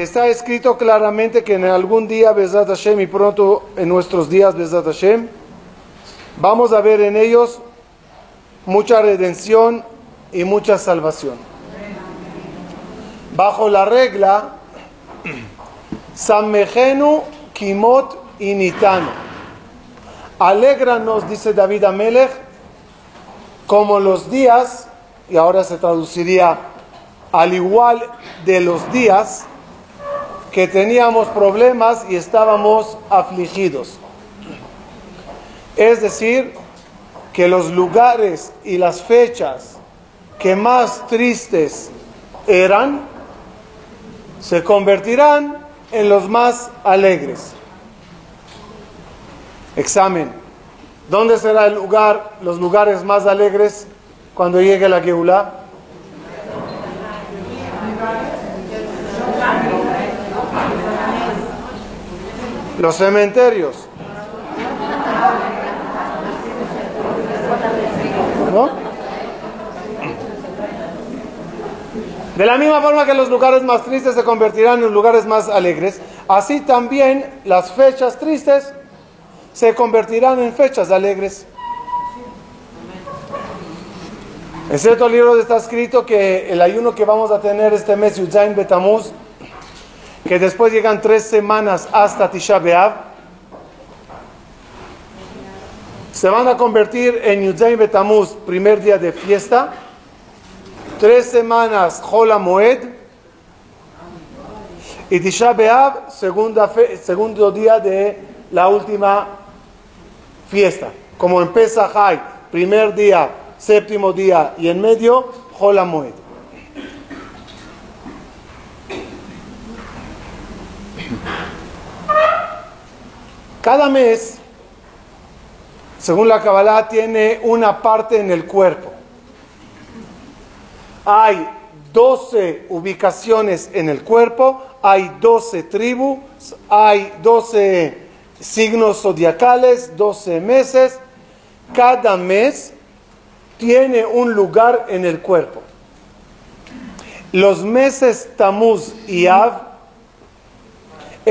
está escrito claramente que en algún día, Bezat Hashem, y pronto en nuestros días, Bezat Hashem, vamos a ver en ellos mucha redención y mucha salvación. Bajo la regla, Sammejenu, Kimot y Nitano. Alégranos, dice David Amelech, como los días, y ahora se traduciría al igual de los días que teníamos problemas y estábamos afligidos. Es decir, que los lugares y las fechas que más tristes eran, se convertirán en los más alegres. Examen. ¿Dónde será el lugar, los lugares más alegres cuando llegue la Geulah? Los cementerios. ¿No? De la misma forma que los lugares más tristes se convertirán en lugares más alegres, así también las fechas tristes se convertirán en fechas alegres. En cierto libro está escrito que el ayuno que vamos a tener este mes, Yudzain Betamuz, que después llegan tres semanas hasta Tisha B'Av, se van a convertir en Yudzain Betamuz, primer día de fiesta, tres semanas Hola Moed, y Tisha B'Av, segundo día de la última fiesta. Como Pesach hay primer día, séptimo día y en medio, Hola Moed. Cada mes, según la Kabbalah, tiene una parte en el cuerpo. Hay 12 ubicaciones en el cuerpo, hay 12 tribus, hay 12 signos zodiacales, 12 meses. Cada mes tiene un lugar en el cuerpo. Los meses Tamuz y Av,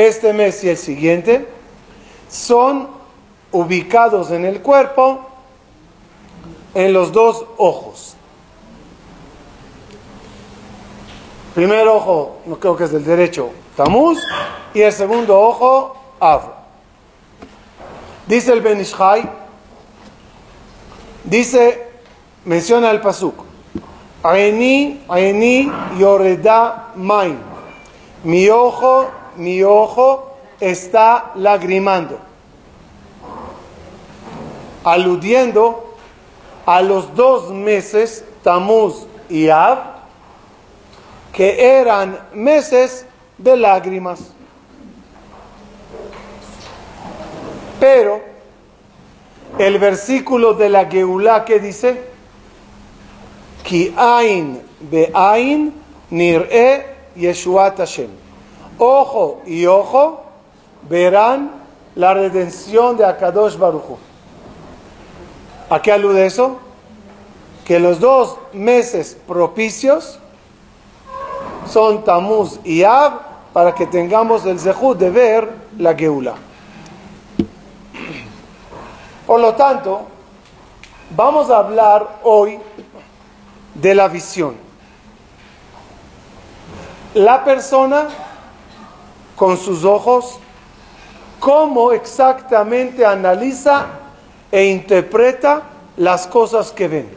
este mes y el siguiente, son ubicados en el cuerpo en los dos ojos. Primer ojo, no creo que es del derecho, Tamuz, y el segundo ojo, Av. Dice el Benishai, dice, menciona el Pasuk, Aini, Aini, Yoreda, Main. Mi ojo, mi ojo está lagrimando, aludiendo a los dos meses, Tamuz y Av, que eran meses de lágrimas. Pero el versículo de la Geulah que dice, Ki ain be'ain nir'e Yeshuat Hashem. Ojo y ojo verán la redención de Akadosh Baruchu. ¿A qué alude eso? Que los dos meses propicios son Tamuz y Ab para que tengamos el zehut de ver la Geula. Por lo tanto, vamos a hablar hoy de la visión. La persona con sus ojos cómo exactamente analiza e interpreta las cosas que ven.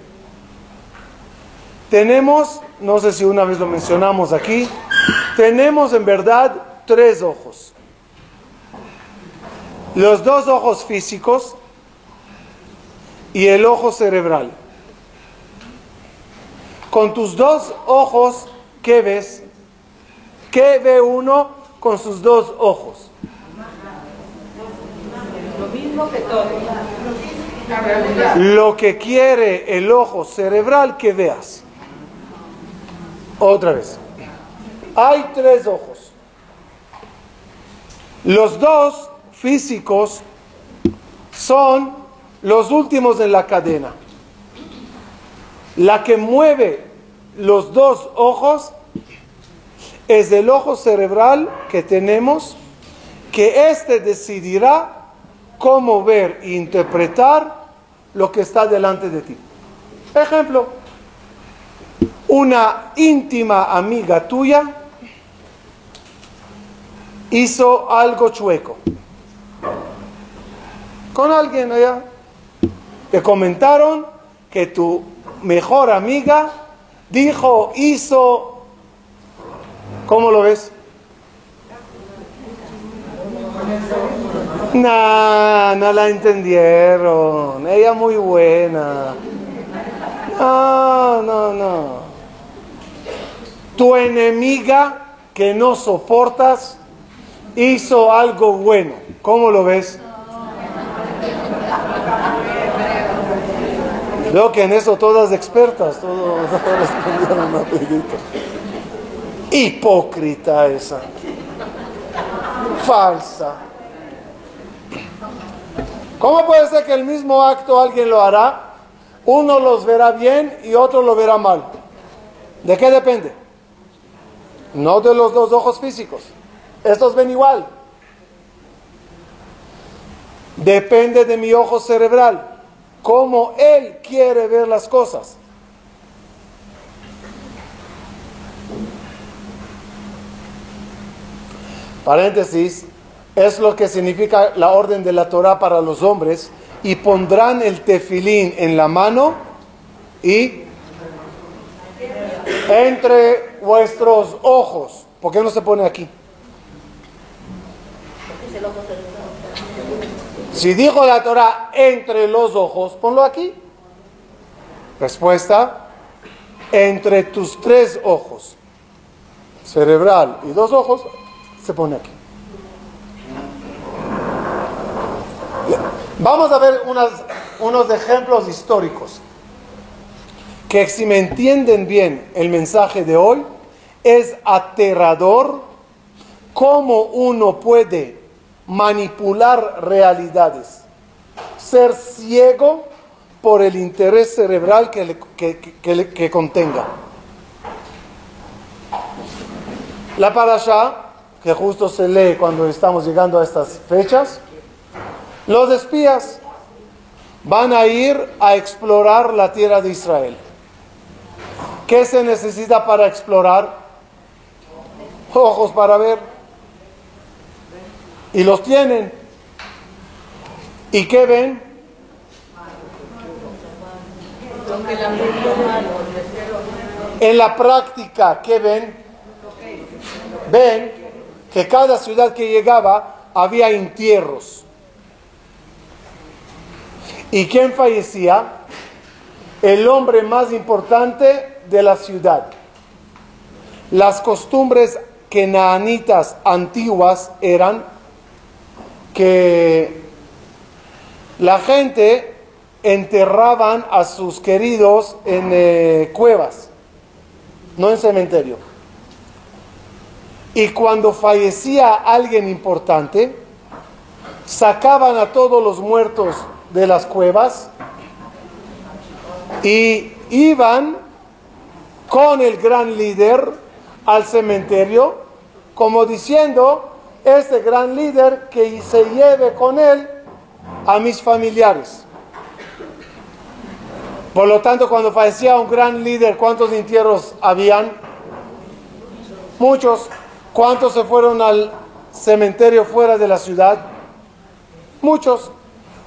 Tenemos, no sé si una vez lo mencionamos aquí, tenemos en verdad tres ojos. Los dos ojos físicos y el ojo cerebral. Con tus dos ojos, ¿qué ves? ¿Qué ve uno con sus dos ojos? Lo que quiere el ojo cerebral que veas. Otra vez. Hay tres ojos. Los dos físicos son los últimos en la cadena. La que mueve los dos ojos es el ojo cerebral que tenemos, que éste decidirá cómo ver e interpretar lo que está delante de ti. Ejemplo, una íntima amiga tuya hizo algo chueco con alguien allá. Te comentaron que tu mejor amiga dijo, hizo, ¿cómo lo ves? No, no la entendieron. Ella muy buena. No, no, no. Tu enemiga que no soportas hizo algo bueno. ¿Cómo lo ves? Veo que en eso todas expertas, todos Hipócrita esa. Falsa. ¿Cómo puede ser que el mismo acto alguien lo hará? Uno los verá bien y otro lo verá mal. ¿De qué depende? No de los dos ojos físicos. Estos ven igual. Depende de mi ojo cerebral como Él quiere ver las cosas. Paréntesis, es lo que significa la orden de la Torah para los hombres, y pondrán el tefilín en la mano y entre vuestros ojos. ¿Por qué no se pone aquí? Si dijo la Torah entre los ojos, ponlo aquí. Respuesta, entre tus tres ojos, cerebral y dos ojos, pone aquí. Vamos a ver unos ejemplos históricos que si me entienden bien el mensaje de hoy, es aterrador cómo uno puede manipular realidades, ser ciego por el interés cerebral que, que, contenga. La parasha, que justo se lee cuando estamos llegando a estas fechas, los espías van a ir a explorar la tierra de Israel. ¿Qué se necesita para explorar? Ojos para ver y los tienen. ¿Y qué ven? En la práctica, ¿qué ven? Ven que cada ciudad que llegaba había entierros. ¿Y quién fallecía? El hombre más importante de la ciudad. Las costumbres kenanitas antiguas eran que la gente enterraban a sus queridos en eh, cuevas, no en cementerio. Y cuando fallecía alguien importante, sacaban a todos los muertos de las cuevas y iban con el gran líder al cementerio, como diciendo, este gran líder que se lleve con él a mis familiares. Por lo tanto, cuando fallecía un gran líder, ¿cuántos entierros habían? Muchos. ¿Cuántos se fueron al cementerio fuera de la ciudad? Muchos.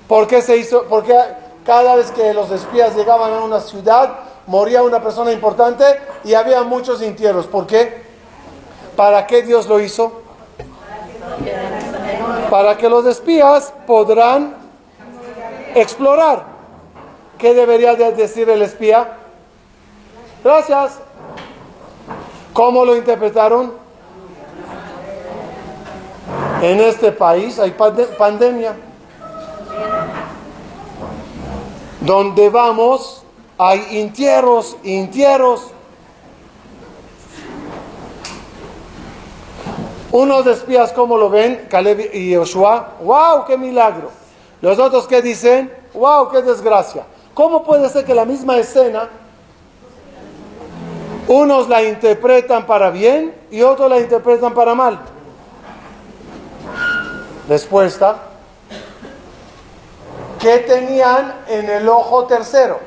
¿Por qué se hizo? Porque cada vez que los espías llegaban a una ciudad, moría una persona importante y había muchos entierros. ¿Por qué? ¿Para qué Dios lo hizo? Para que los espías podrán explorar. ¿Qué debería decir el espía? Gracias. ¿Cómo lo interpretaron? En este país hay pandemia. Donde vamos hay entierros, entierros. Unos espías, ¿cómo lo ven? Caleb y Joshua. ¡Wow! ¡Qué milagro! Los otros, ¿qué dicen? ¡Wow! ¡Qué desgracia! ¿Cómo puede ser que la misma escena Unos la interpretan para bien y otros la interpretan para mal. Respuesta. ¿Qué tenían en el ojo tercero?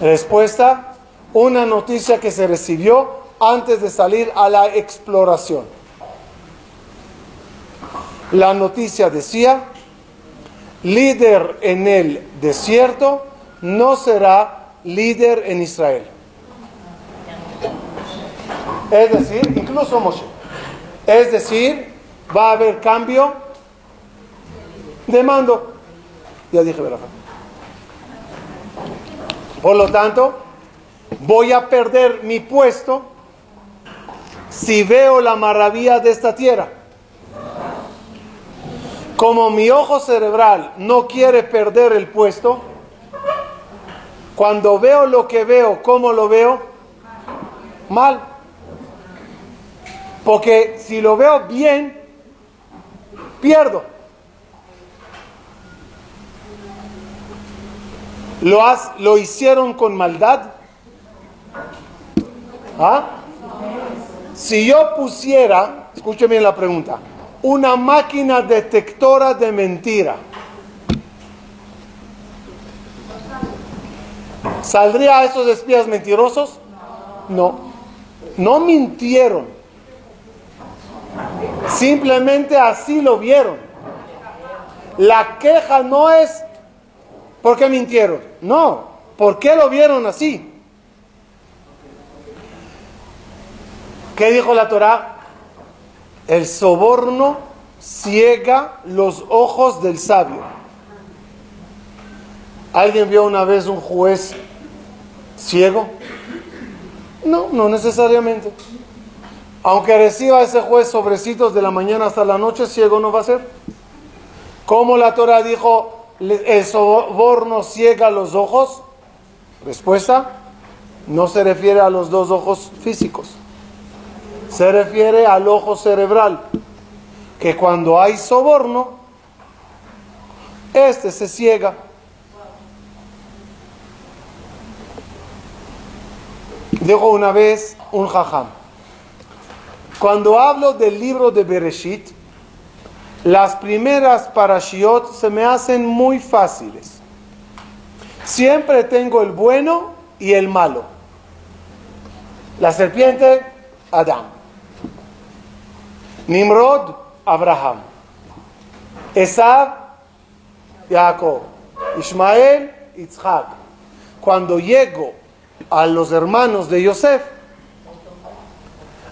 Respuesta. Una noticia que se recibió antes de salir a la exploración. La noticia decía, líder en el desierto no será líder en Israel. Es decir, incluso Moshe. Es decir, va a haber cambio de mando. Ya dije, ¿verdad? Por lo tanto, voy a perder mi puesto si veo la maravilla de esta tierra. Como mi ojo cerebral no quiere perder el puesto, cuando veo lo que veo, ¿cómo lo veo? Mal. Porque si lo veo bien, pierdo. ¿Lo, ¿Lo hicieron con maldad? ¿Ah? Si yo pusiera, escuchen bien la pregunta, una máquina detectora de mentira, ¿saldría a esos espías mentirosos? No, no mintieron. Simplemente así lo vieron. La queja no es porque mintieron, no, ¿por qué lo vieron así? ¿Qué dijo la Torah? El soborno ciega los ojos del sabio. ¿Alguien vio una vez un juez ciego? No, no necesariamente. Aunque reciba ese juez sobrecitos de la mañana hasta la noche, ciego no va a ser. Como la Torah dijo, el soborno ciega los ojos? Respuesta, no se refiere a los dos ojos físicos. Se refiere al ojo cerebral, que cuando hay soborno, este se ciega. Dijo una vez un jajam, cuando hablo del libro de Bereshit, las primeras parashiot se me hacen muy fáciles. Siempre tengo el bueno y el malo. La serpiente, Adán. Nimrod, Abraham. Esab, Jacob. Ismael, Isaac. Cuando llego a los hermanos de Yosef,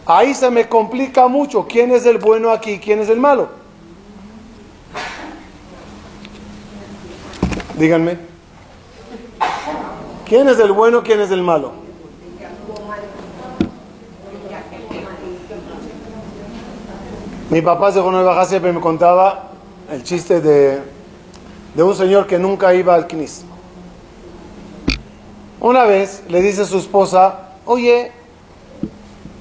ahí se me complica mucho quién es el bueno aquí, quién es el malo. Díganme. ¿Quién es el bueno, quién es el malo? Mi papá se Baja siempre me contaba el chiste de, de un señor que nunca iba al Knis. Una vez le dice a su esposa, oye,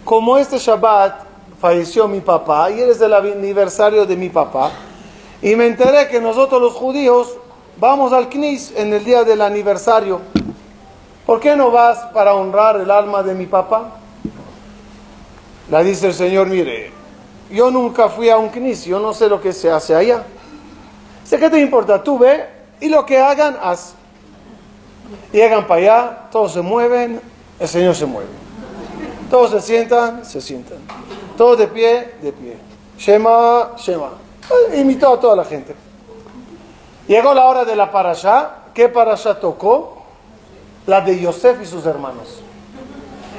como este Shabbat falleció mi papá y eres del aniversario de mi papá, y me enteré que nosotros los judíos vamos al Knis en el día del aniversario. ¿Por qué no vas para honrar el alma de mi papá? Le dice el Señor, mire, yo nunca fui a un knis, yo no sé lo que se hace allá. Sé que te importa, tú ve y lo que hagan, haz. Llegan para allá, todos se mueven, el Señor se mueve. Todos se sientan, se sientan. Todos de pie, de pie. Shema, Shema. Imitó a toda la gente. Llegó la hora de la parasha. ¿Qué parasha tocó? La de Yosef y sus hermanos.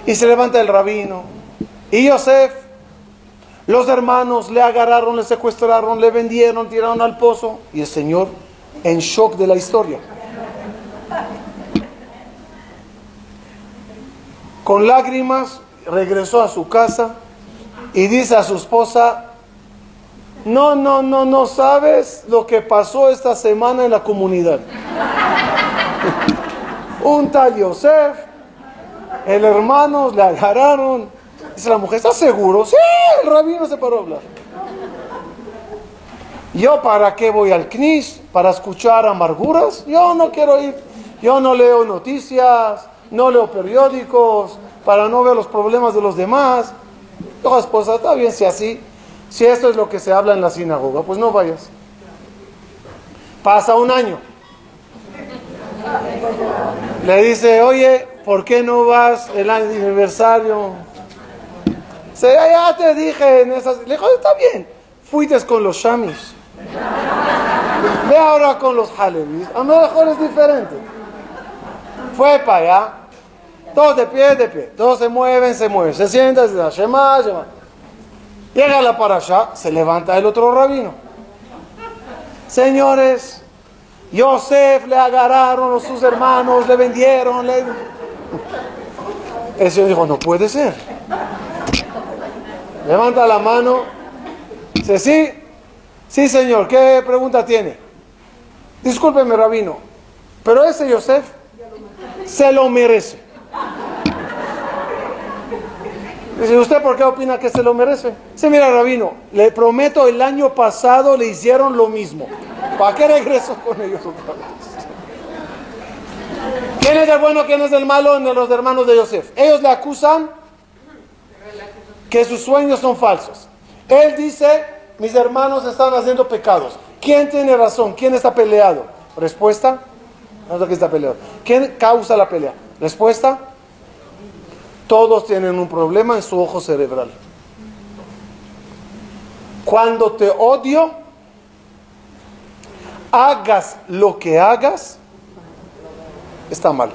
Y se levanta el rabino. Y Yosef los hermanos le agarraron, le secuestraron, le vendieron, tiraron al pozo. Y el Señor en shock de la historia. Con lágrimas regresó a su casa y dice a su esposa, no, no, no, no sabes lo que pasó esta semana en la comunidad. Un tal Yosef, el hermano le agarraron, Dice la mujer, ¿estás seguro? Sí, el rabino se paró a hablar. ¿Yo para qué voy al CNIS? ¿Para escuchar amarguras? Yo no quiero ir. Yo no leo noticias, no leo periódicos, para no ver los problemas de los demás. Toda esposa, está bien si así, si esto es lo que se habla en la sinagoga, pues no vayas. Pasa un año. Le dice, oye, ¿por qué no vas el aniversario? Se, ya te dije en esas. Le dijo, está bien, fuiste con los shamis. Ve ahora con los halevis. A lo mejor es diferente. Fue para allá. Todos de pie, de pie. Todos se mueven, se mueven. Se sientan, se da Shema, Shema. Llega la para allá, se levanta el otro rabino. Señores, Yosef le agarraron sus hermanos, le vendieron. Le... El señor dijo, no puede ser. Levanta la mano. Dice, sí, sí señor, ¿qué pregunta tiene? Discúlpeme, rabino, pero ese Yosef se lo merece. Dice, ¿usted por qué opina que se lo merece? Dice, mira, Rabino, le prometo, el año pasado le hicieron lo mismo. ¿Para qué regreso con ellos otra vez? ¿Quién es el bueno, quién es el malo en los hermanos de Yosef? Ellos le acusan que sus sueños son falsos. Él dice, mis hermanos están haciendo pecados. ¿Quién tiene razón? ¿Quién está peleado? Respuesta, no sé quién está peleado. ¿Quién causa la pelea? Respuesta, todos tienen un problema en su ojo cerebral. Cuando te odio, hagas lo que hagas, está mal.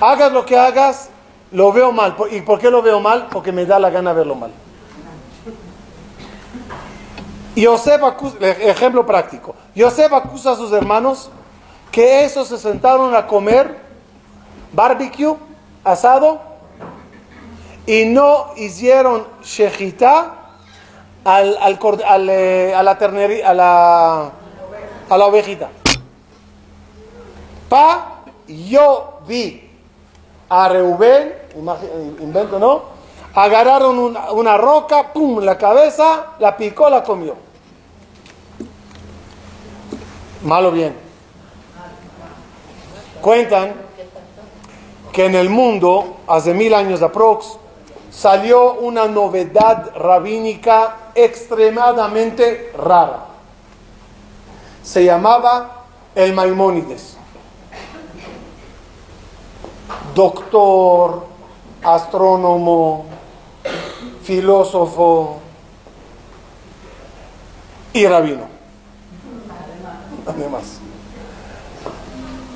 Hagas lo que hagas, lo veo mal. ¿Y por qué lo veo mal? Porque me da la gana verlo mal. Acusa, ejemplo práctico. Yosef acusa a sus hermanos que esos se sentaron a comer barbecue, asado, y no hicieron shejita al, al, al, eh, a la ternería, a la, a la ovejita. Pa, yo vi a Reubén, invento, ¿no? Agarraron una, una roca, pum, la cabeza, la picó, la comió. Malo bien. Cuentan que en el mundo, hace mil años aprox, salió una novedad rabínica extremadamente rara. Se llamaba el Maimónides. Doctor, astrónomo, filósofo y rabino. Además.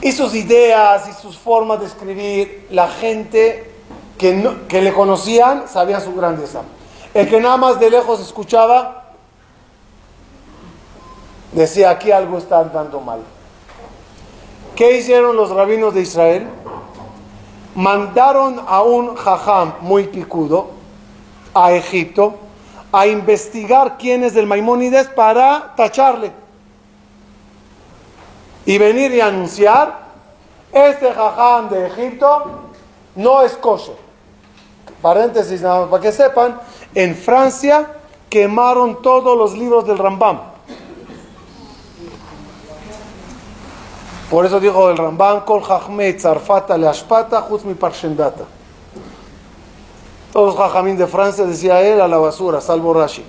Y sus ideas y sus formas de escribir, la gente que, le conocían sabían su grandeza. El que nada más de lejos escuchaba, decía, aquí algo está andando mal. ¿Qué hicieron los rabinos de Israel? Mandaron a un jajam muy picudo a Egipto a investigar quién es el Maimónides para tacharle. Y venir y anunciar, este jajam de Egipto no es kosher paréntesis para que sepan, en Francia quemaron todos los libros del Rambam. Por eso dijo el Rambam, Kol Zarfata le Ashpata, mi Parshendata. Todos los de Francia decía él a la basura, salvo Rashi.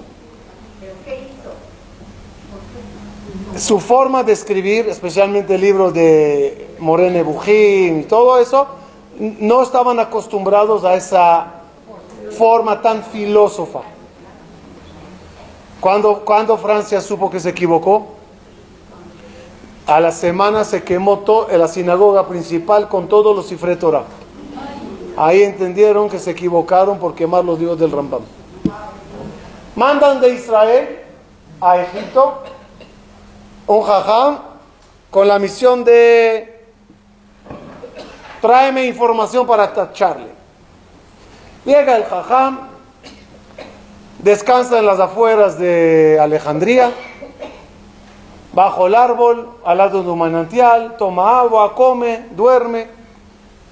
Su forma de escribir, especialmente el libro de Morene Bujín y todo eso, no estaban acostumbrados a esa forma tan filósofa. Cuando, cuando Francia supo que se equivocó, a la semana se quemó todo, en la sinagoga principal con todos los cifre Ahí entendieron que se equivocaron por quemar los dios del Rambam. Mandan de Israel a Egipto un jajam con la misión de tráeme información para tacharle. Llega el jajam, descansa en las afueras de Alejandría, bajo el árbol, al lado de un manantial, toma agua, come, duerme,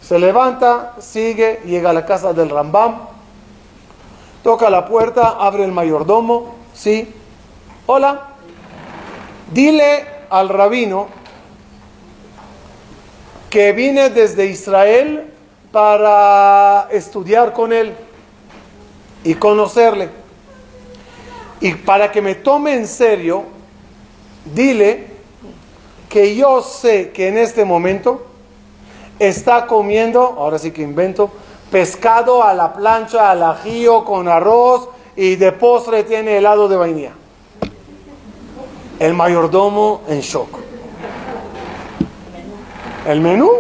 se levanta, sigue, llega a la casa del Rambam, toca la puerta, abre el mayordomo, sí, hola, dile al rabino que vine desde Israel para estudiar con él y conocerle. Y para que me tome en serio, dile que yo sé que en este momento está comiendo, ahora sí que invento, pescado a la plancha, al ajío con arroz y de postre tiene helado de vainilla. El mayordomo en shock. ¿El menú?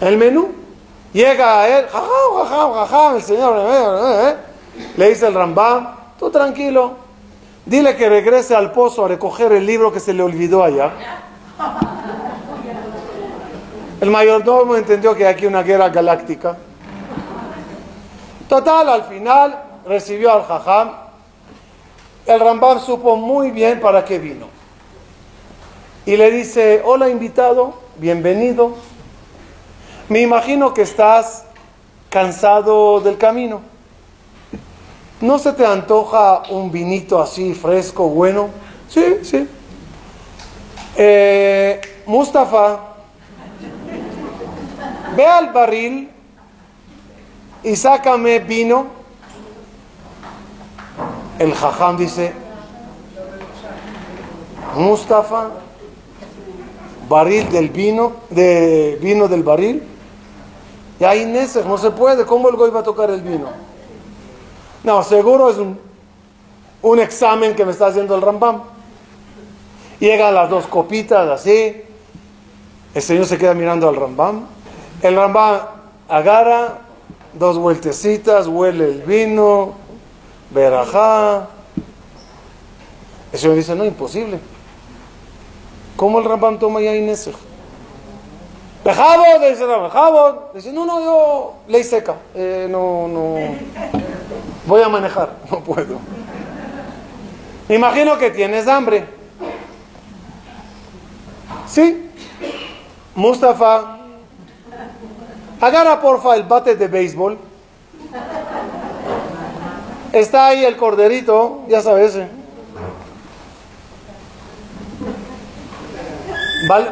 El menú. Llega a él, el señor, eh, eh, eh, le dice el Rambam, tú tranquilo, dile que regrese al pozo a recoger el libro que se le olvidó allá. El mayordomo entendió que hay aquí una guerra galáctica. Total, al final recibió al jajam. El Rambam supo muy bien para qué vino. Y le dice, hola invitado, bienvenido. Me imagino que estás cansado del camino. ¿No se te antoja un vinito así fresco, bueno? Sí, sí. Eh, Mustafa, ve al barril y sácame vino. El jajam dice, Mustafa, barril del vino, de vino del barril. Y ahí Neser, no se puede, ¿cómo el goy va a tocar el vino? No, seguro es un, examen que me está haciendo el Rambam. Llegan las dos copitas así, el Señor se queda mirando al Rambam. El Rambam agarra dos vueltecitas, huele el vino, verajá. El Señor dice, no, imposible. ¿Cómo el Rambam toma ya Ineser? Bejabot, dice. Dice, no, no, yo, ley seca. Eh, no, no. Voy a manejar. No puedo. Me imagino que tienes hambre. ¿Sí? Mustafa, agarra porfa el bate de béisbol. Está ahí el corderito, ya sabes. Eh.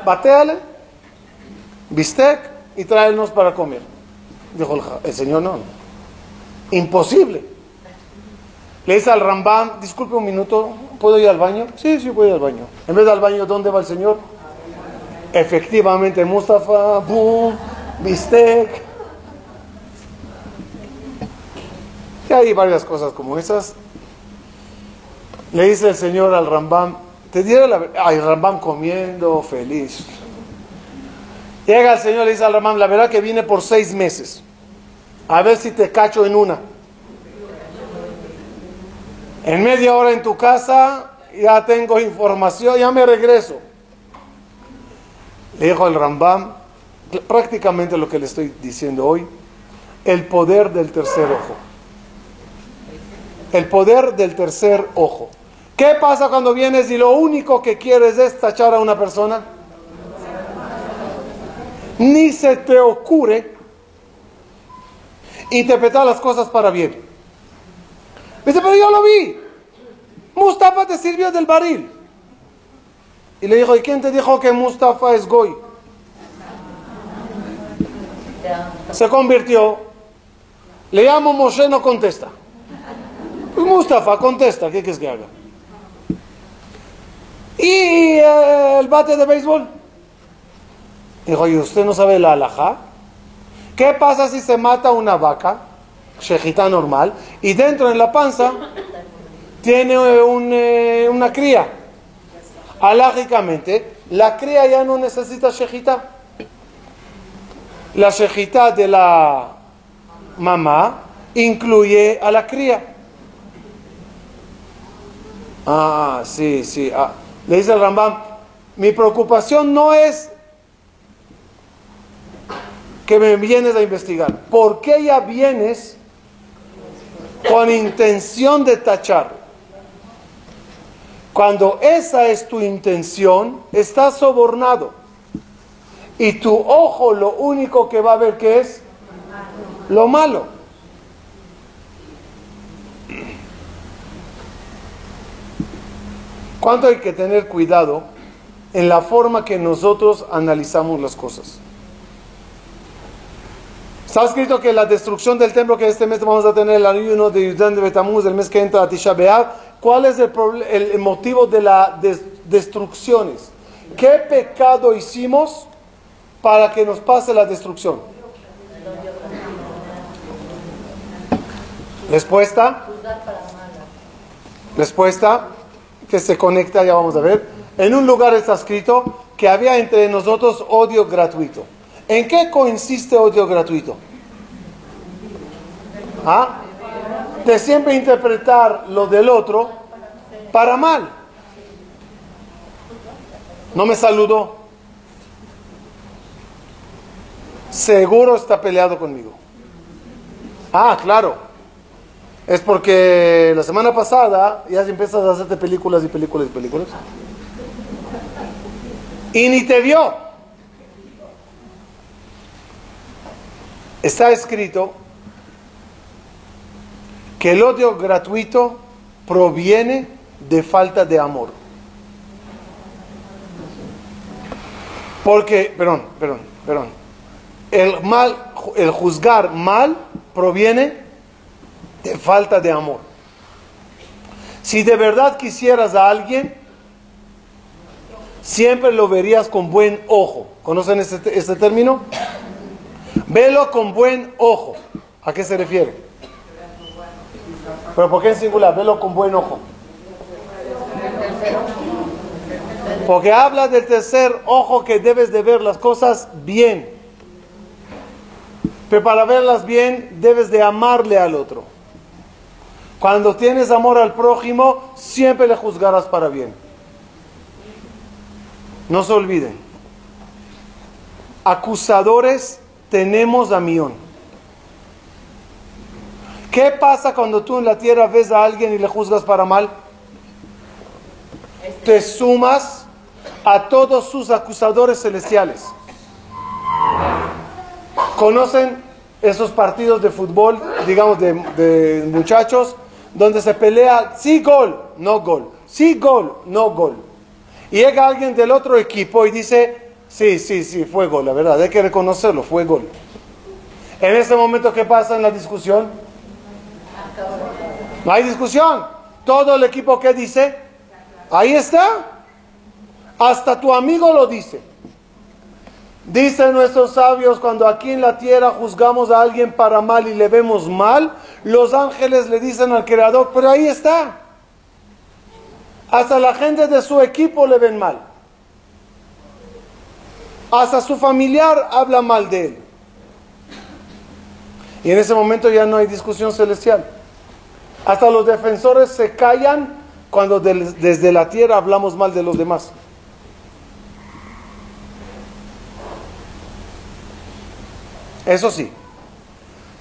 Bateale, bistec y tráenos para comer. Dijo el, señor, no, imposible. Le dice al Rambam, disculpe un minuto, ¿puedo ir al baño? Sí, sí, puedo ir al baño. En vez de al baño, ¿dónde va el señor? Efectivamente, Mustafa, boom, bistec. Y hay varias cosas como esas. Le dice el señor al Rambam, te diera la Ay, Rambam comiendo, feliz. Llega el Señor y le dice al Rambam, la verdad que viene por seis meses. A ver si te cacho en una. En media hora en tu casa ya tengo información, ya me regreso. Le dijo el Rambam, prácticamente lo que le estoy diciendo hoy, el poder del tercer ojo. El poder del tercer ojo. ¿Qué pasa cuando vienes y lo único que quieres es tachar a una persona? Ni se te ocurre interpretar las cosas para bien. Dice, pero yo lo vi. Mustafa te sirvió del barril. Y le dijo, ¿y quién te dijo que Mustafa es Goy? Se convirtió. Le llamo Moshe, no contesta. Pues Mustafa contesta, ¿qué quieres que haga? ¿Y eh, el bate de béisbol? Dijo, ¿y usted no sabe la alhaja? ¿Qué pasa si se mata una vaca, shejita normal, y dentro en la panza tiene eh, una cría? Alágicamente, la cría ya no necesita shejita. La shejita de la mamá incluye a la cría. Ah, sí, sí. Ah. Le dice el Rambam, mi preocupación no es que me vienes a investigar. ¿Por qué ya vienes con intención de tachar? Cuando esa es tu intención, estás sobornado. Y tu ojo lo único que va a ver que es lo malo. ¿Cuánto hay que tener cuidado en la forma que nosotros analizamos las cosas. Está escrito que la destrucción del templo que este mes vamos a tener el ayuno de Yudán de Betamuz, el mes que entra a Tisha B'Av, ¿cuál es el, el motivo de las destrucciones? ¿Qué pecado hicimos para que nos pase la destrucción? Respuesta. Respuesta que se conecta, ya vamos a ver. En un lugar está escrito que había entre nosotros odio gratuito. ¿En qué consiste odio gratuito? ¿Ah? De siempre interpretar lo del otro para mal. No me saludó. Seguro está peleado conmigo. Ah, claro. Es porque la semana pasada ya empiezas a hacerte películas y películas y películas. Y ni te vio. Está escrito que el odio gratuito proviene de falta de amor. Porque, perdón, perdón, perdón. El mal, el juzgar mal proviene de falta de amor. Si de verdad quisieras a alguien, siempre lo verías con buen ojo. ¿Conocen este, este término? Velo con buen ojo. ¿A qué se refiere? ¿Pero por qué en singular? Velo con buen ojo. Porque habla del tercer ojo que debes de ver las cosas bien. Pero para verlas bien debes de amarle al otro. Cuando tienes amor al prójimo, siempre le juzgarás para bien. No se olviden. Acusadores tenemos a millón. ¿Qué pasa cuando tú en la tierra ves a alguien y le juzgas para mal? Te sumas a todos sus acusadores celestiales. ¿Conocen esos partidos de fútbol, digamos, de, muchachos, donde se pelea sí gol, no gol, sí gol, no gol? Y llega alguien del otro equipo y dice, sí, sí, sí, fue gol, la verdad, hay que reconocerlo, fue gol. En ese momento, ¿qué pasa en la discusión? No hay discusión. Todo el equipo que dice, ahí está. Hasta tu amigo lo dice. Dicen nuestros sabios, cuando aquí en la tierra juzgamos a alguien para mal y le vemos mal, los ángeles le dicen al Creador, pero ahí está. Hasta la gente de su equipo le ven mal. Hasta su familiar habla mal de él. Y en ese momento ya no hay discusión celestial. Hasta los defensores se callan cuando desde la tierra hablamos mal de los demás. Eso sí,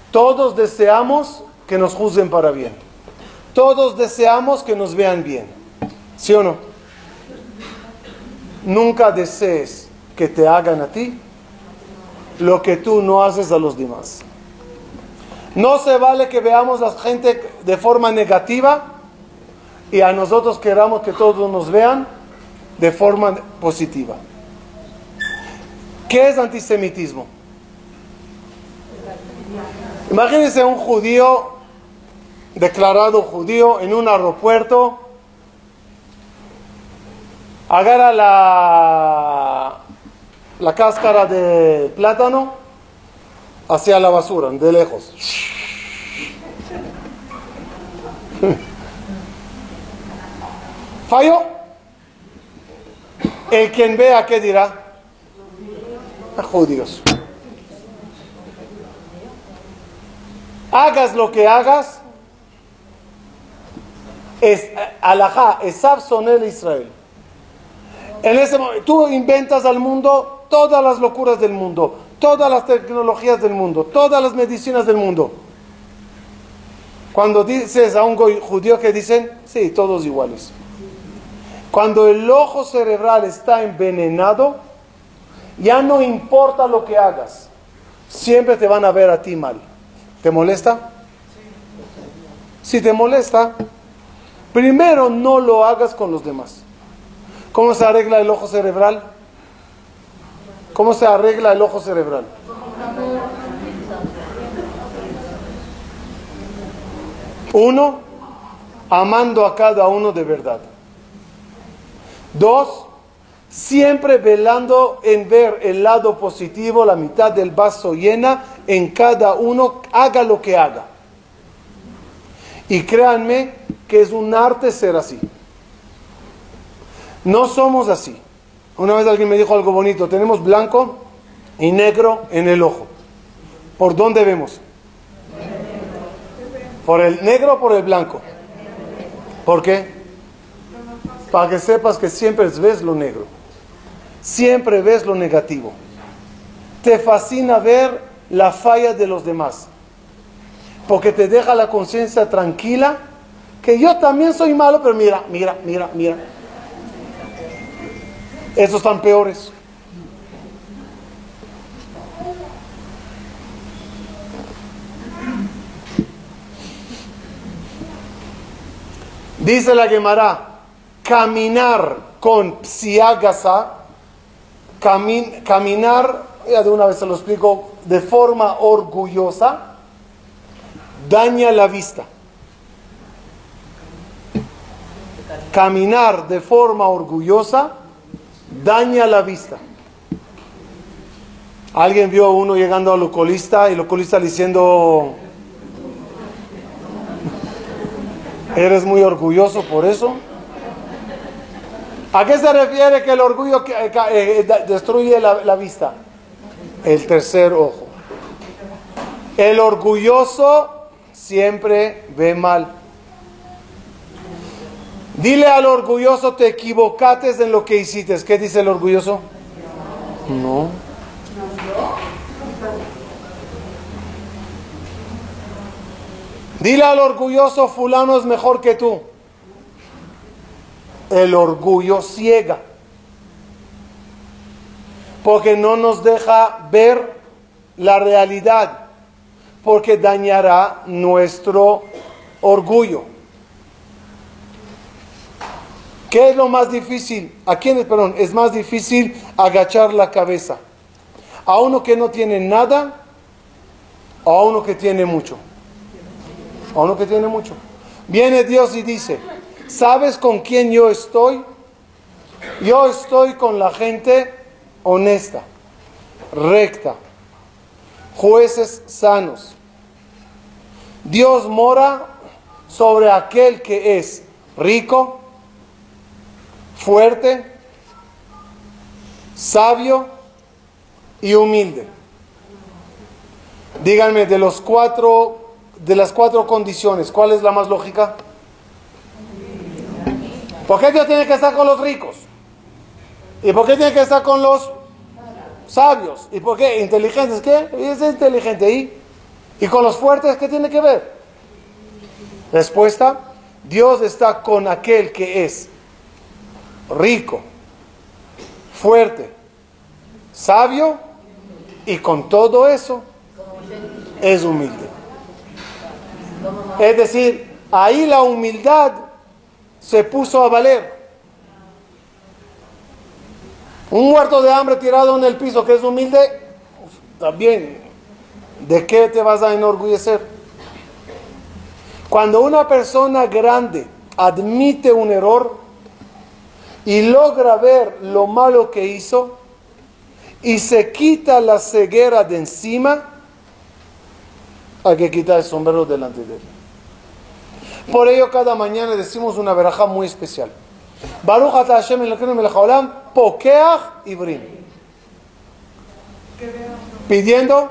todos deseamos que nos juzguen para bien. Todos deseamos que nos vean bien. ¿Sí o no? Nunca desees que te hagan a ti lo que tú no haces a los demás. No se vale que veamos a la gente de forma negativa y a nosotros queramos que todos nos vean de forma positiva. ¿Qué es antisemitismo? Imagínense un judío, declarado judío, en un aeropuerto, agarra la, la cáscara de plátano hacia la basura, de lejos. ¿Fallo? El quien vea, ¿qué dirá? Judíos. hagas lo que hagas, es alajá, es el Israel. En ese momento, tú inventas al mundo todas las locuras del mundo, todas las tecnologías del mundo, todas las medicinas del mundo. Cuando dices a un judío que dicen, sí, todos iguales. Cuando el ojo cerebral está envenenado, ya no importa lo que hagas, siempre te van a ver a ti mal. ¿Te molesta? Si te molesta, primero no lo hagas con los demás. ¿Cómo se arregla el ojo cerebral? ¿Cómo se arregla el ojo cerebral? Uno, amando a cada uno de verdad. Dos, siempre velando en ver el lado positivo, la mitad del vaso llena, en cada uno, haga lo que haga. Y créanme que es un arte ser así. No somos así. Una vez alguien me dijo algo bonito, tenemos blanco y negro en el ojo. ¿Por dónde vemos? ¿Por el negro o por el blanco? ¿Por qué? Para que sepas que siempre ves lo negro. Siempre ves lo negativo. Te fascina ver la falla de los demás. Porque te deja la conciencia tranquila que yo también soy malo, pero mira, mira, mira, mira. Esos están peores. Dice la Gemara, caminar con psiagasa, caminar, ya de una vez se lo explico, de forma orgullosa, daña la vista. Caminar de forma orgullosa daña la vista. Alguien vio a uno llegando al oculista y el oculista diciendo, ¿eres muy orgulloso por eso? ¿A qué se refiere que el orgullo eh, eh, destruye la, la vista? El tercer ojo. El orgulloso siempre ve mal. Dile al orgulloso, te equivocates en lo que hiciste. ¿Qué dice el orgulloso? No. Dile al orgulloso, fulano es mejor que tú. El orgullo ciega. Porque no nos deja ver la realidad. Porque dañará nuestro orgullo. ¿Qué es lo más difícil? ¿A quién, perdón, es más difícil agachar la cabeza? ¿A uno que no tiene nada o a uno que tiene mucho? A uno que tiene mucho. Viene Dios y dice, ¿sabes con quién yo estoy? Yo estoy con la gente honesta, recta, jueces sanos. Dios mora sobre aquel que es rico, fuerte, sabio y humilde. Díganme de los cuatro de las cuatro condiciones, ¿cuál es la más lógica? ¿Por qué Dios tiene que estar con los ricos? ¿Y por qué tiene que estar con los sabios? ¿Y por qué? ¿Inteligentes? ¿Qué? Es inteligente ahí. ¿Y con los fuertes qué tiene que ver? Respuesta, Dios está con aquel que es rico, fuerte, sabio y con todo eso es humilde. Es decir, ahí la humildad se puso a valer. Un muerto de hambre tirado en el piso que es humilde, también, ¿de qué te vas a enorgullecer? Cuando una persona grande admite un error, y logra ver lo malo que hizo y se quita la ceguera de encima, hay que quitar el sombrero delante de él. Por ello cada mañana decimos una verajá muy especial. Baruch ata Hashem pokeach ibrim. Pidiendo,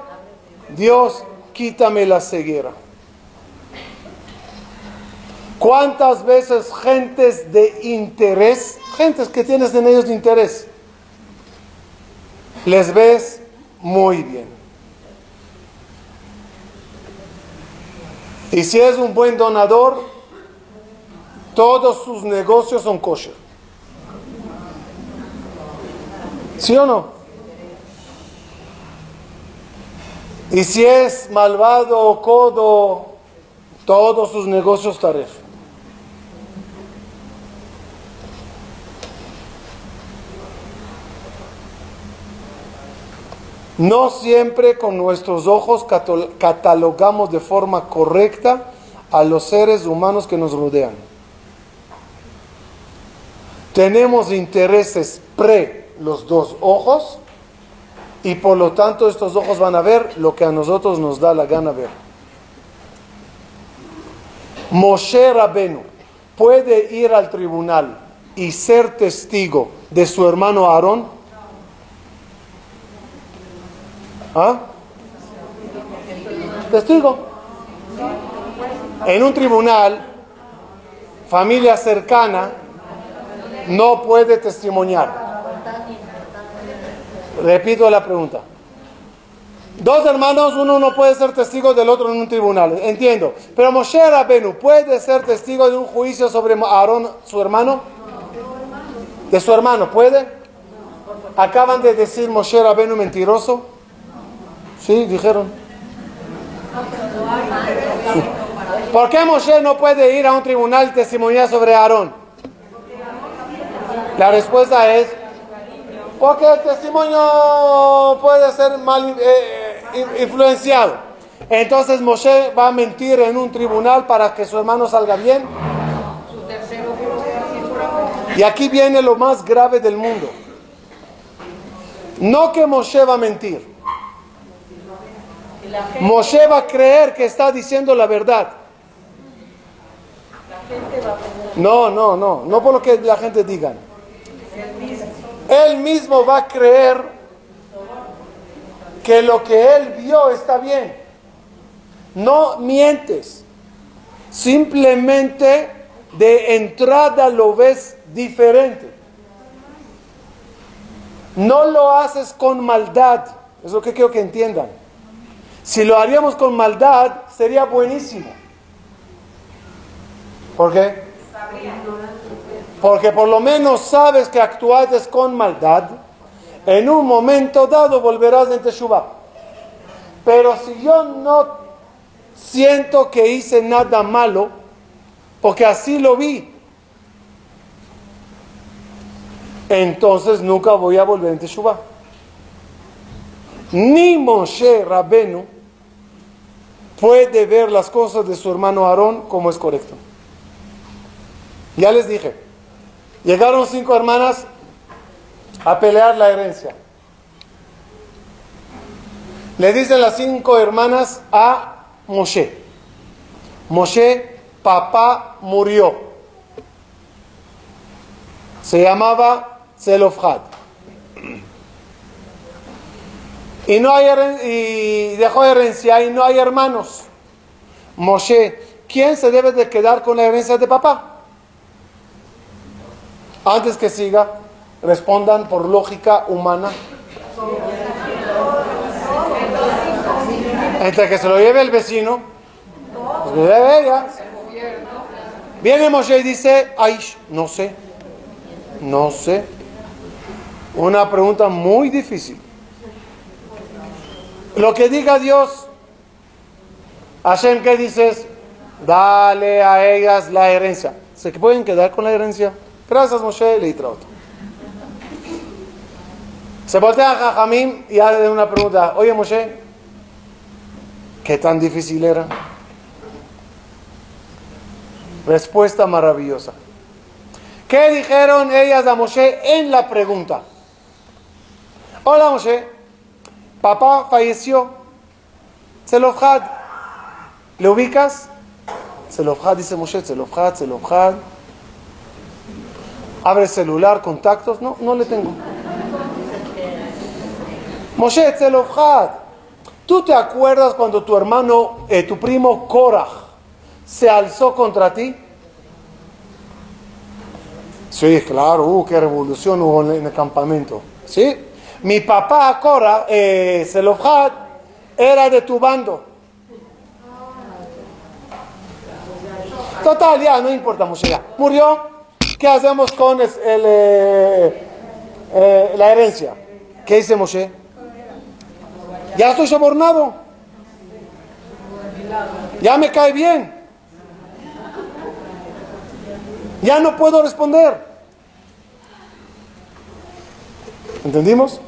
Dios, quítame la ceguera. ¿Cuántas veces gentes de interés, gentes que tienes en ellos de interés, les ves muy bien? Y si es un buen donador, todos sus negocios son kosher. ¿Sí o no? Y si es malvado o codo, todos sus negocios taref. No siempre con nuestros ojos catalogamos de forma correcta a los seres humanos que nos rodean. Tenemos intereses pre los dos ojos y por lo tanto estos ojos van a ver lo que a nosotros nos da la gana ver. Moshe Rabenu puede ir al tribunal y ser testigo de su hermano Aarón. ¿Ah? Testigo. En un tribunal, familia cercana no puede testimoniar. Repito la pregunta. Dos hermanos, uno no puede ser testigo del otro en un tribunal. Entiendo. Pero Moshe Rabenu puede ser testigo de un juicio sobre Aarón, su hermano. De su hermano, ¿puede? Acaban de decir Moshe Rabenu mentiroso. Sí, dijeron. ¿Por qué Moshe no puede ir a un tribunal y testimoniar sobre Aarón? La respuesta es porque el testimonio puede ser mal eh, influenciado. Entonces Moshe va a mentir en un tribunal para que su hermano salga bien. Y aquí viene lo más grave del mundo. No que Moshe va a mentir. Moshe va a creer que está diciendo la verdad. No, no, no, no por lo que la gente diga él mismo va a creer que lo que él vio está bien. No mientes. Simplemente de entrada lo ves diferente. No lo haces con maldad. Es lo que quiero que entiendan. Si lo haríamos con maldad, sería buenísimo. ¿Por qué? porque por lo menos sabes que actuaste con maldad, en un momento dado volverás en Teshuvah. Pero si yo no siento que hice nada malo, porque así lo vi, entonces nunca voy a volver en Teshuvah. Ni Moshe Rabenu puede ver las cosas de su hermano Aarón como es correcto. Ya les dije, Llegaron cinco hermanas a pelear la herencia. Le dicen las cinco hermanas a Moshe. Moshe, papá murió. Se llamaba Zelofhad. Y, no hay, y dejó herencia y no hay hermanos. Moshe, ¿quién se debe de quedar con la herencia de papá? Antes que siga, respondan por lógica humana. Entre que se lo lleve el vecino, pues lo lleve ella. Viene Moshe y dice, ay, no sé, no sé. Una pregunta muy difícil. Lo que diga Dios, Hashem, ¿qué dices? Dale a ellas la herencia. ¿Se pueden quedar con la herencia? Gracias Moshe, le. Se voltea a Jajamim y hace una pregunta. Oye Moshe, ¿qué tan difícil era? Respuesta maravillosa. ¿Qué dijeron ellas a Moshe en la pregunta? Hola Moshe, papá falleció. Zelofhad. ¿Le ubicas? Zelofhad dice Moshe, Zelofhad, Zelofhad. Abre celular, contactos. No, no le tengo. Moshe Tzelofhad, ¿tú te acuerdas cuando tu hermano, eh, tu primo Korah, se alzó contra ti? Sí, claro, uh, qué revolución hubo en el campamento. ¿Sí? Mi papá Korah, eh, era de tu bando. Total, ya, no importa, Moshe, Murió, ¿Qué hacemos con el, eh, eh, la herencia? ¿Qué dice Moshe? Ya estoy sobornado. Ya me cae bien. Ya no puedo responder. ¿Entendimos?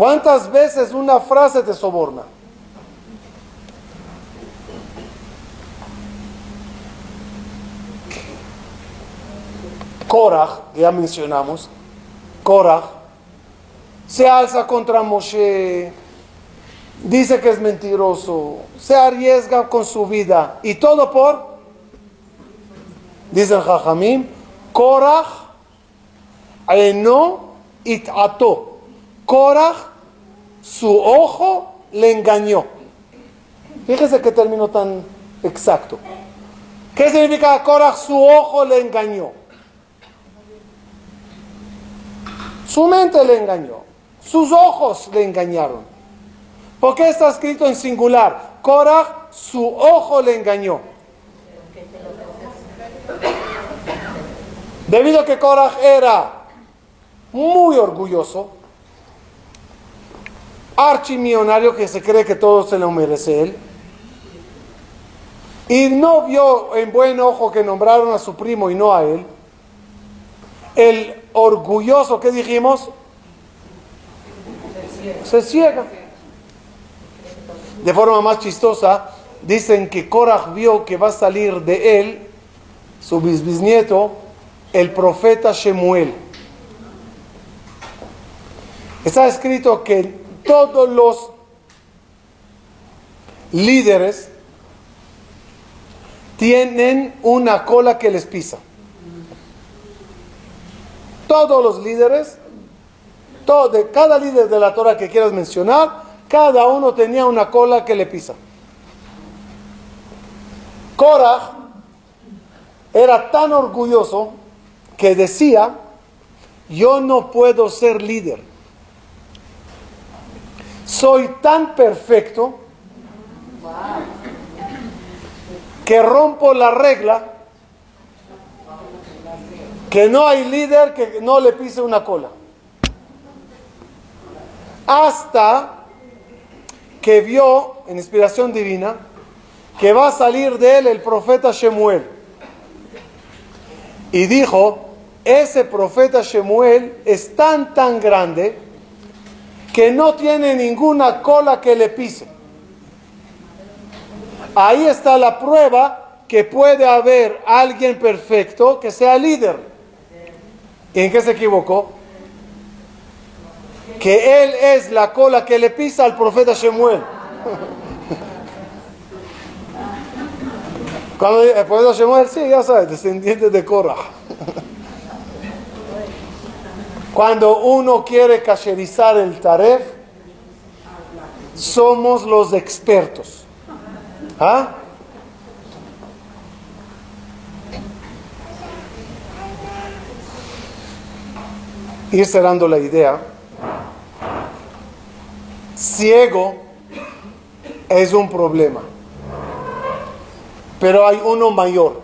¿Cuántas veces una frase te soborna? Korach, que ya mencionamos, Korach, se alza contra Moshe, dice que es mentiroso, se arriesga con su vida y todo por, dice el Jajamim, Korach, no itato. Korach, su ojo le engañó. Fíjese qué término tan exacto. ¿Qué significa Korach? Su ojo le engañó. Su mente le engañó. Sus ojos le engañaron. ¿Por qué está escrito en singular? Korach, su ojo le engañó. Debido a que Korach era muy orgulloso, archimillonario que se cree que todo se lo merece él, y no vio en buen ojo que nombraron a su primo y no a él, el orgulloso que dijimos, se ciega. De forma más chistosa, dicen que Korach vio que va a salir de él, su bisnieto, el profeta Shemuel. Está escrito que todos los líderes tienen una cola que les pisa. Todos los líderes, de cada líder de la Torah que quieras mencionar, cada uno tenía una cola que le pisa. Korah era tan orgulloso que decía, yo no puedo ser líder soy tan perfecto que rompo la regla que no hay líder que no le pise una cola. Hasta que vio en inspiración divina que va a salir de él el profeta Shemuel. Y dijo, ese profeta Shemuel es tan tan grande que no tiene ninguna cola que le pise. Ahí está la prueba que puede haber alguien perfecto que sea líder. ¿Y en qué se equivocó? Que él es la cola que le pisa al profeta Shemuel. Cuando el profeta Shemuel, sí, ya sabes, descendiente de Korah. Cuando uno quiere cacherizar el taref, somos los expertos. ¿Ah? Ir cerrando la idea. Ciego es un problema. Pero hay uno mayor.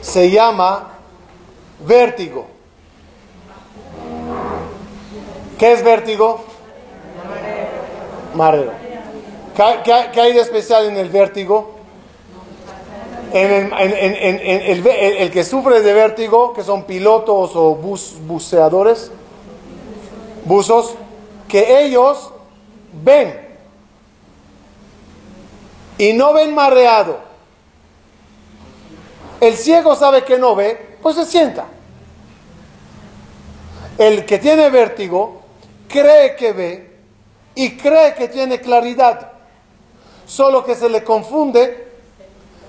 Se llama vértigo. ¿Qué es vértigo? Mareo. ¿Qué, hay de especial en el vértigo? El, que sufre de vértigo, que son pilotos o buceadores, buzos, que ellos ven y no ven mareado. El ciego sabe que no ve, pues se sienta. El que tiene vértigo cree que ve y cree que tiene claridad, solo que se le confunde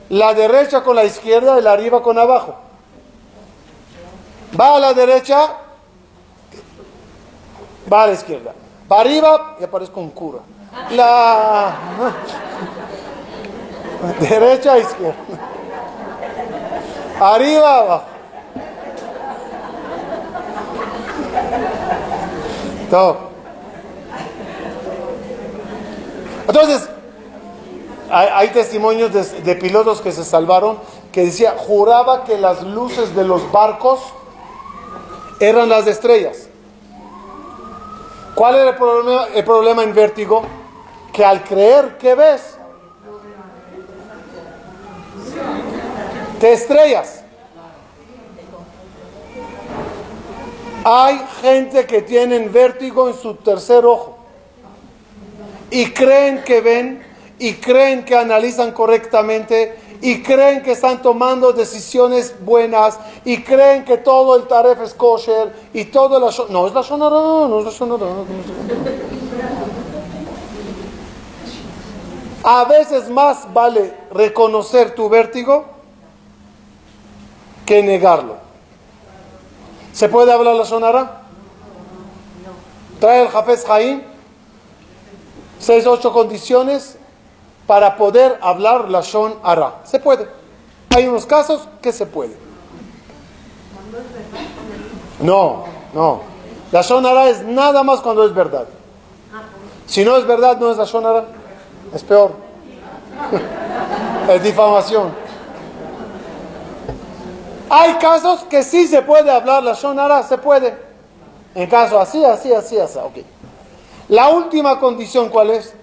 la derecha con la izquierda y la arriba con abajo. Va a la derecha, va a la izquierda. Va arriba y aparece con cura. La derecha, izquierda. Arriba, abajo. Entonces, hay, testimonios de, pilotos que se salvaron que decía, juraba que las luces de los barcos eran las estrellas. ¿Cuál era el problema, el problema en vértigo? Que al creer que ves, te estrellas. Hay gente que tienen vértigo en su tercer ojo y creen que ven y creen que analizan correctamente y creen que están tomando decisiones buenas y creen que todo el taref es kosher y todo la no es la shonara, no es la shonara. A veces más vale reconocer tu vértigo que negarlo. ¿Se puede hablar la shonara? Trae el Jafez Jaim seis, ocho condiciones para poder hablar la Shon Ara. Se puede. Hay unos casos que se puede. No, no. La Shon Ara es nada más cuando es verdad. Si no es verdad, no es la Shon Ara. Es peor. es difamación. Hay casos que sí se puede hablar la Shon Ara, se puede. En caso así, así, así, así. Ok. La última condición, ¿cuál es?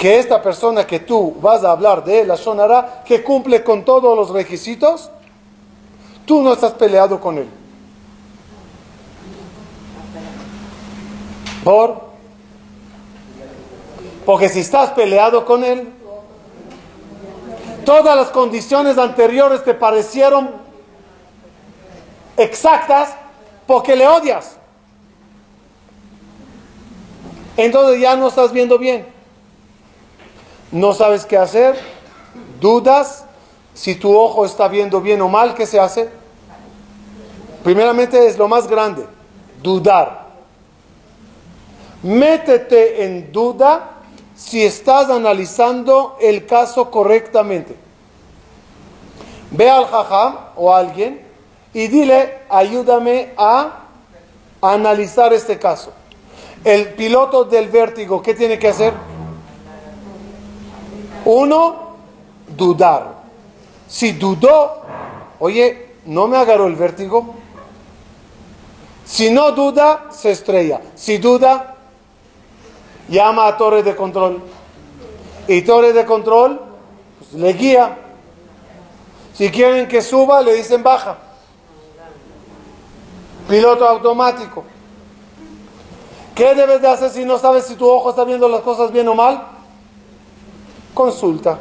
que esta persona que tú vas a hablar de la sonará, que cumple con todos los requisitos, tú no estás peleado con él. ¿Por? Porque si estás peleado con él, todas las condiciones anteriores te parecieron exactas porque le odias. Entonces ya no estás viendo bien no sabes qué hacer, dudas si tu ojo está viendo bien o mal, ¿qué se hace? Primeramente es lo más grande, dudar. Métete en duda si estás analizando el caso correctamente. Ve al jajam o a alguien y dile, ayúdame a analizar este caso. El piloto del vértigo, ¿qué tiene que hacer? Uno, dudar. Si dudó, oye, no me agarró el vértigo. Si no duda, se estrella. Si duda, llama a torre de control. Y torre de control pues, le guía. Si quieren que suba, le dicen baja. Piloto automático. ¿Qué debes de hacer si no sabes si tu ojo está viendo las cosas bien o mal? consulta.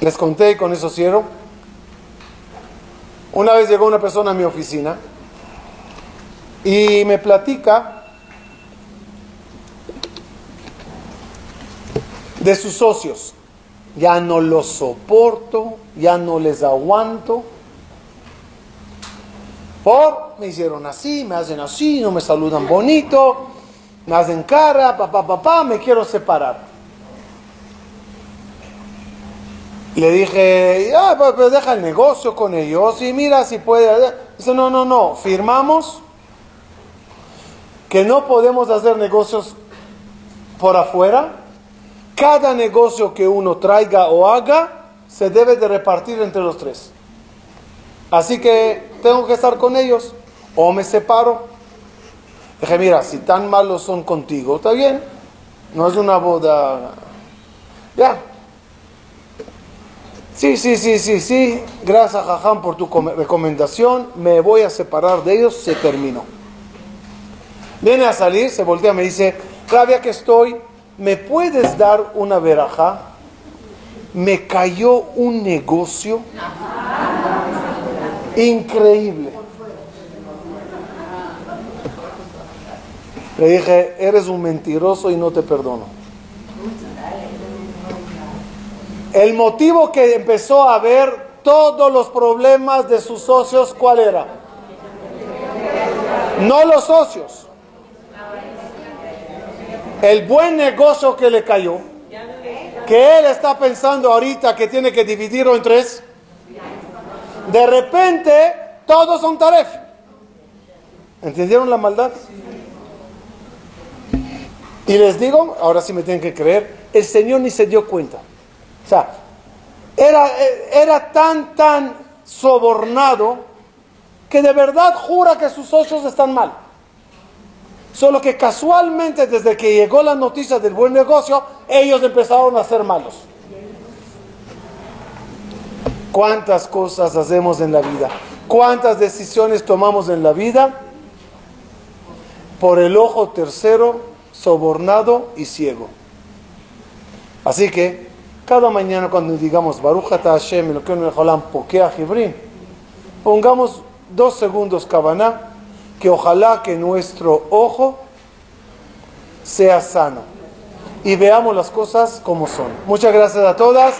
Les conté y con eso cierro. Una vez llegó una persona a mi oficina y me platica de sus socios. Ya no los soporto, ya no les aguanto por, me hicieron así, me hacen así, no me saludan bonito, me hacen cara, papá, papá, me quiero separar. Le dije, ah, pues, pues deja el negocio con ellos y mira si puede. Dice, no, no, no, firmamos que no podemos hacer negocios por afuera. Cada negocio que uno traiga o haga se debe de repartir entre los tres. Así que tengo que estar con ellos o me separo. Dije, mira, si tan malos son contigo, está bien. No es una boda. Ya. Sí, sí, sí, sí, sí. Gracias, Jajam, por tu recomendación. Me voy a separar de ellos. Se terminó. Viene a salir, se voltea, me dice, rabia que estoy, ¿me puedes dar una veraja? Me cayó un negocio increíble. Le dije, eres un mentiroso y no te perdono. El motivo que empezó a ver todos los problemas de sus socios, ¿cuál era? No los socios. El buen negocio que le cayó, que él está pensando ahorita que tiene que dividirlo en tres. De repente, todos son taref. ¿Entendieron la maldad? Y les digo, ahora sí me tienen que creer, el Señor ni se dio cuenta. O sea, era, era tan, tan sobornado que de verdad jura que sus socios están mal. Solo que casualmente desde que llegó la noticia del buen negocio, ellos empezaron a ser malos. ¿Cuántas cosas hacemos en la vida? ¿Cuántas decisiones tomamos en la vida? Por el ojo tercero, sobornado y ciego. Así que, cada mañana cuando digamos Baruch Hashem, lo que Pokea Jibrin, pongamos dos segundos Kabaná, que ojalá que nuestro ojo sea sano y veamos las cosas como son. Muchas gracias a todas.